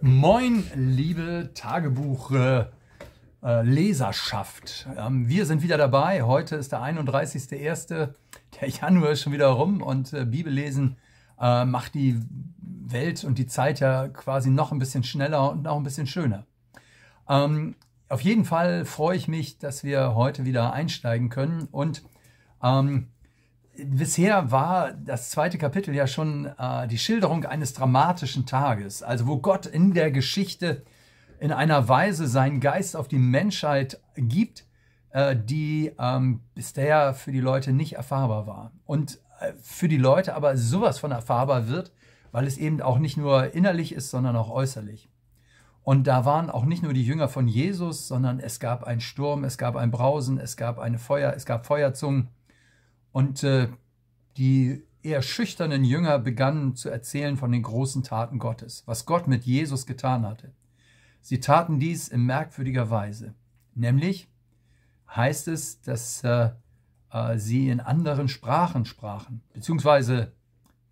Moin, liebe Tagebuch-Leserschaft. Äh, ähm, wir sind wieder dabei. Heute ist der 31.01. Der Januar ist schon wieder rum und äh, Bibellesen äh, macht die Welt und die Zeit ja quasi noch ein bisschen schneller und auch ein bisschen schöner. Ähm, auf jeden Fall freue ich mich, dass wir heute wieder einsteigen können und ähm, bisher war das zweite Kapitel ja schon äh, die Schilderung eines dramatischen Tages, also wo Gott in der Geschichte in einer Weise seinen Geist auf die Menschheit gibt, äh, die ähm, bisher für die Leute nicht erfahrbar war. Und äh, für die Leute aber sowas von erfahrbar wird, weil es eben auch nicht nur innerlich ist, sondern auch äußerlich. Und da waren auch nicht nur die Jünger von Jesus, sondern es gab einen Sturm, es gab ein Brausen, es gab eine Feuer, es gab Feuerzungen. Und äh, die eher schüchternen Jünger begannen zu erzählen von den großen Taten Gottes, was Gott mit Jesus getan hatte. Sie taten dies in merkwürdiger Weise. Nämlich heißt es, dass äh, äh, sie in anderen Sprachen sprachen, beziehungsweise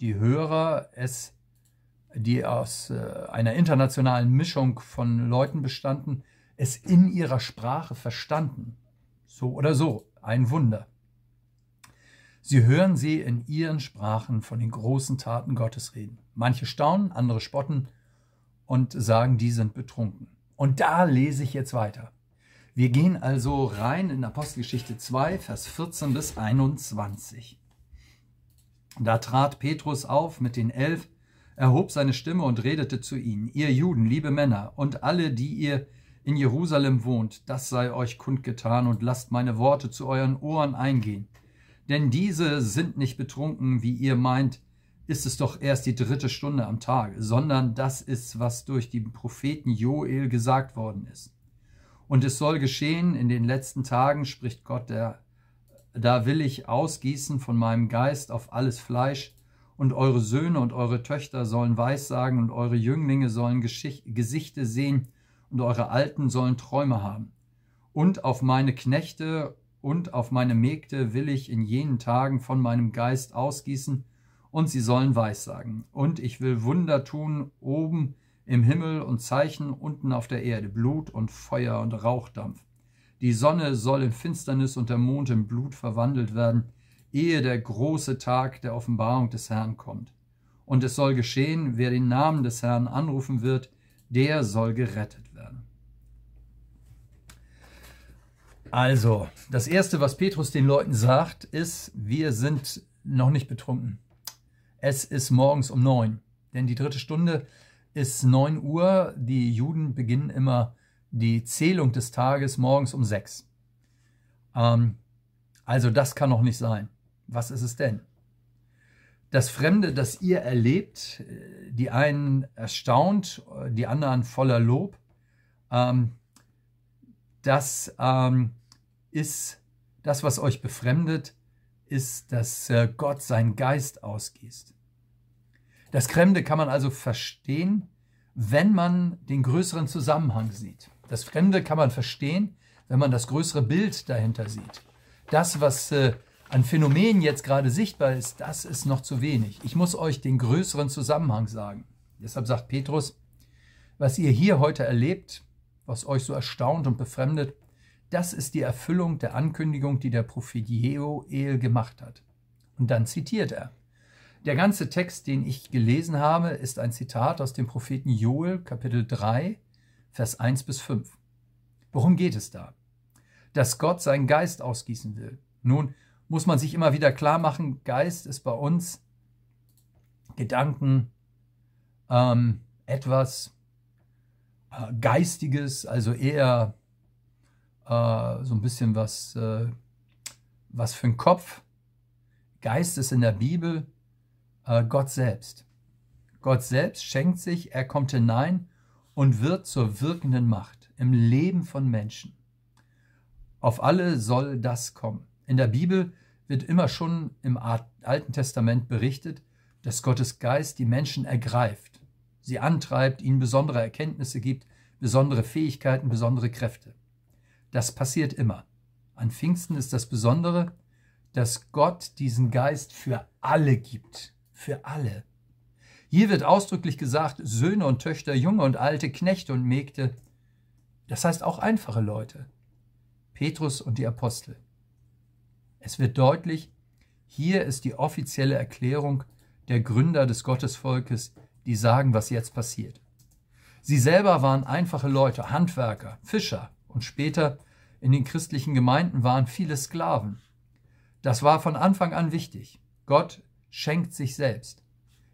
die Hörer es, die aus äh, einer internationalen Mischung von Leuten bestanden, es in ihrer Sprache verstanden. So oder so, ein Wunder. Sie hören sie in ihren Sprachen von den großen Taten Gottes reden. Manche staunen, andere spotten und sagen, die sind betrunken. Und da lese ich jetzt weiter. Wir gehen also rein in Apostelgeschichte 2, Vers 14 bis 21. Da trat Petrus auf mit den Elf, erhob seine Stimme und redete zu ihnen, ihr Juden, liebe Männer und alle, die ihr in Jerusalem wohnt, das sei euch kundgetan und lasst meine Worte zu euren Ohren eingehen. Denn diese sind nicht betrunken, wie ihr meint, ist es doch erst die dritte Stunde am Tag, sondern das ist, was durch die Propheten Joel gesagt worden ist. Und es soll geschehen in den letzten Tagen, spricht Gott, der, da will ich ausgießen von meinem Geist auf alles Fleisch, und eure Söhne und eure Töchter sollen Weissagen, und eure Jünglinge sollen Geschicht, Gesichte sehen, und eure Alten sollen Träume haben. Und auf meine Knechte und auf meine Mägde will ich in jenen Tagen von meinem Geist ausgießen, und sie sollen Weissagen. Und ich will Wunder tun oben im Himmel und Zeichen unten auf der Erde, Blut und Feuer und Rauchdampf. Die Sonne soll in Finsternis und der Mond in Blut verwandelt werden, ehe der große Tag der Offenbarung des Herrn kommt. Und es soll geschehen, wer den Namen des Herrn anrufen wird, der soll gerettet werden. Also, das Erste, was Petrus den Leuten sagt, ist, wir sind noch nicht betrunken. Es ist morgens um neun, denn die dritte Stunde ist neun Uhr. Die Juden beginnen immer die Zählung des Tages morgens um sechs. Ähm, also das kann noch nicht sein. Was ist es denn? Das Fremde, das ihr erlebt, die einen erstaunt, die anderen voller Lob, ähm, das ähm, ist, das, was euch befremdet, ist, dass äh, Gott seinen Geist ausgießt. Das Fremde kann man also verstehen, wenn man den größeren Zusammenhang sieht. Das Fremde kann man verstehen, wenn man das größere Bild dahinter sieht. Das, was äh, an Phänomenen jetzt gerade sichtbar ist, das ist noch zu wenig. Ich muss euch den größeren Zusammenhang sagen. Deshalb sagt Petrus, was ihr hier heute erlebt, was euch so erstaunt und befremdet, das ist die Erfüllung der Ankündigung, die der Prophet Joel gemacht hat. Und dann zitiert er. Der ganze Text, den ich gelesen habe, ist ein Zitat aus dem Propheten Joel, Kapitel 3, Vers 1 bis 5. Worum geht es da? Dass Gott seinen Geist ausgießen will. Nun muss man sich immer wieder klar machen, Geist ist bei uns Gedanken, ähm, etwas, äh, Geistiges, also eher äh, so ein bisschen was, äh, was für ein Kopf. Geist ist in der Bibel äh, Gott selbst. Gott selbst schenkt sich, er kommt hinein und wird zur wirkenden Macht im Leben von Menschen. Auf alle soll das kommen. In der Bibel wird immer schon im Alten Testament berichtet, dass Gottes Geist die Menschen ergreift sie antreibt, ihnen besondere Erkenntnisse gibt, besondere Fähigkeiten, besondere Kräfte. Das passiert immer. An Pfingsten ist das Besondere, dass Gott diesen Geist für alle gibt. Für alle. Hier wird ausdrücklich gesagt, Söhne und Töchter, Junge und Alte, Knechte und Mägde. Das heißt auch einfache Leute. Petrus und die Apostel. Es wird deutlich, hier ist die offizielle Erklärung der Gründer des Gottesvolkes, die sagen, was jetzt passiert. Sie selber waren einfache Leute, Handwerker, Fischer und später in den christlichen Gemeinden waren viele Sklaven. Das war von Anfang an wichtig. Gott schenkt sich selbst.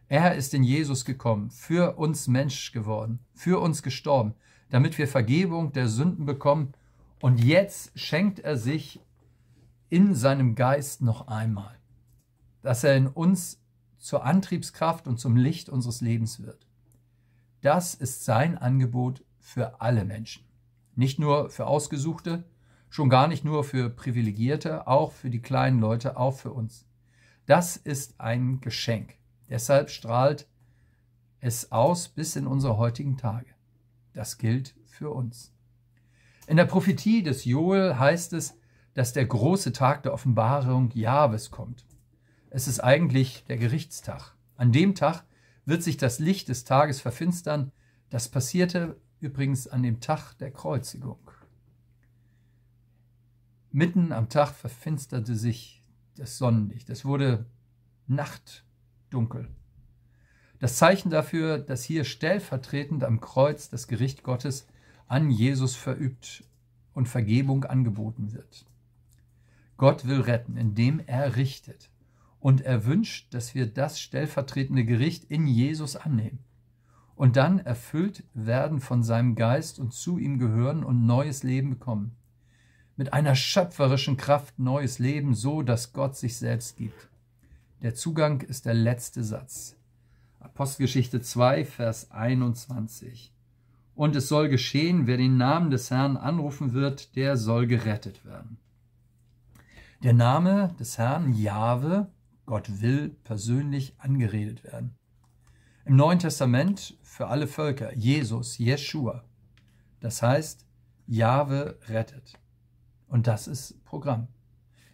Er ist in Jesus gekommen, für uns Mensch geworden, für uns gestorben, damit wir Vergebung der Sünden bekommen. Und jetzt schenkt er sich in seinem Geist noch einmal, dass er in uns zur Antriebskraft und zum Licht unseres Lebens wird. Das ist sein Angebot für alle Menschen. Nicht nur für Ausgesuchte, schon gar nicht nur für Privilegierte, auch für die kleinen Leute, auch für uns. Das ist ein Geschenk. Deshalb strahlt es aus bis in unsere heutigen Tage. Das gilt für uns. In der Prophetie des Joel heißt es, dass der große Tag der Offenbarung Jahwes kommt. Es ist eigentlich der Gerichtstag. An dem Tag wird sich das Licht des Tages verfinstern. Das passierte übrigens an dem Tag der Kreuzigung. Mitten am Tag verfinsterte sich das Sonnenlicht. Es wurde nachtdunkel. Das Zeichen dafür, dass hier stellvertretend am Kreuz das Gericht Gottes an Jesus verübt und Vergebung angeboten wird. Gott will retten, indem er richtet. Und er wünscht, dass wir das stellvertretende Gericht in Jesus annehmen und dann erfüllt werden von seinem Geist und zu ihm gehören und neues Leben bekommen. Mit einer schöpferischen Kraft neues Leben, so dass Gott sich selbst gibt. Der Zugang ist der letzte Satz. Apostelgeschichte 2, Vers 21. Und es soll geschehen, wer den Namen des Herrn anrufen wird, der soll gerettet werden. Der Name des Herrn, Jahwe, Gott will persönlich angeredet werden. Im Neuen Testament für alle Völker, Jesus, Jeshua. Das heißt, Jahwe rettet. Und das ist Programm.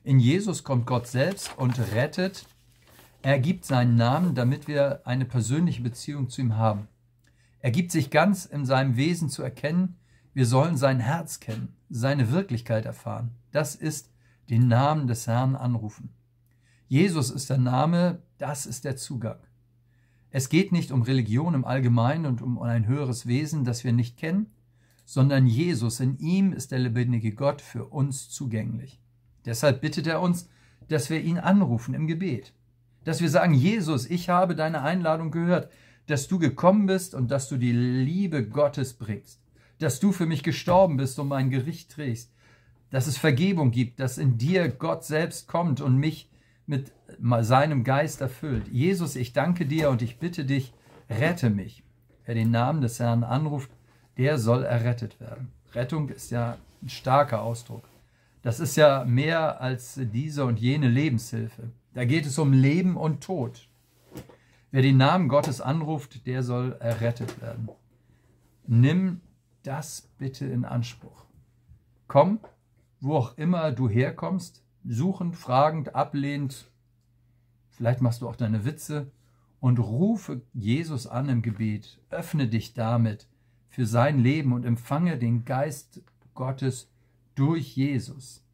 In Jesus kommt Gott selbst und rettet. Er gibt seinen Namen, damit wir eine persönliche Beziehung zu ihm haben. Er gibt sich ganz in seinem Wesen zu erkennen. Wir sollen sein Herz kennen, seine Wirklichkeit erfahren. Das ist den Namen des Herrn anrufen. Jesus ist der Name, das ist der Zugang. Es geht nicht um Religion im Allgemeinen und um ein höheres Wesen, das wir nicht kennen, sondern Jesus, in ihm ist der lebendige Gott für uns zugänglich. Deshalb bittet er uns, dass wir ihn anrufen im Gebet, dass wir sagen, Jesus, ich habe deine Einladung gehört, dass du gekommen bist und dass du die Liebe Gottes bringst, dass du für mich gestorben bist und mein Gericht trägst, dass es Vergebung gibt, dass in dir Gott selbst kommt und mich mit seinem Geist erfüllt. Jesus, ich danke dir und ich bitte dich, rette mich. Wer den Namen des Herrn anruft, der soll errettet werden. Rettung ist ja ein starker Ausdruck. Das ist ja mehr als diese und jene Lebenshilfe. Da geht es um Leben und Tod. Wer den Namen Gottes anruft, der soll errettet werden. Nimm das bitte in Anspruch. Komm wo auch immer du herkommst, suchend, fragend, ablehnend, vielleicht machst du auch deine Witze und rufe Jesus an im Gebet, öffne dich damit für sein Leben und empfange den Geist Gottes durch Jesus.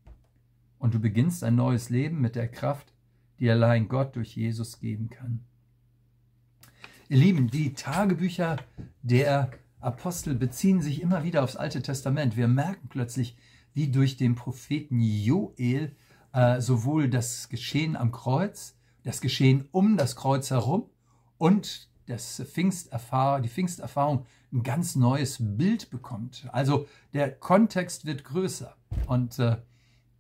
Und du beginnst ein neues Leben mit der Kraft, die allein Gott durch Jesus geben kann. Ihr Lieben, die Tagebücher der Apostel beziehen sich immer wieder aufs Alte Testament. Wir merken plötzlich, wie durch den Propheten Joel äh, sowohl das Geschehen am Kreuz, das Geschehen um das Kreuz herum und das Pfingsterfahr die Pfingsterfahrung ein ganz neues Bild bekommt. Also der Kontext wird größer. Und äh,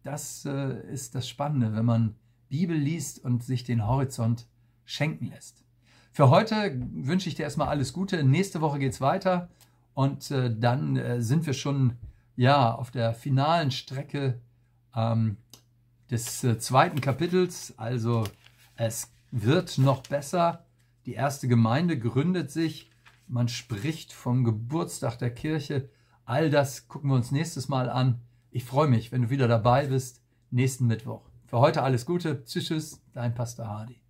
das äh, ist das Spannende, wenn man Bibel liest und sich den Horizont schenken lässt. Für heute wünsche ich dir erstmal alles Gute. Nächste Woche geht es weiter und äh, dann äh, sind wir schon ja, auf der finalen Strecke ähm, des äh, zweiten Kapitels. Also es wird noch besser. Die erste Gemeinde gründet sich. Man spricht vom Geburtstag der Kirche. All das gucken wir uns nächstes Mal an. Ich freue mich, wenn du wieder dabei bist, nächsten Mittwoch. Für heute alles Gute. Tschüss, tschüss, dein Pastor Hardy.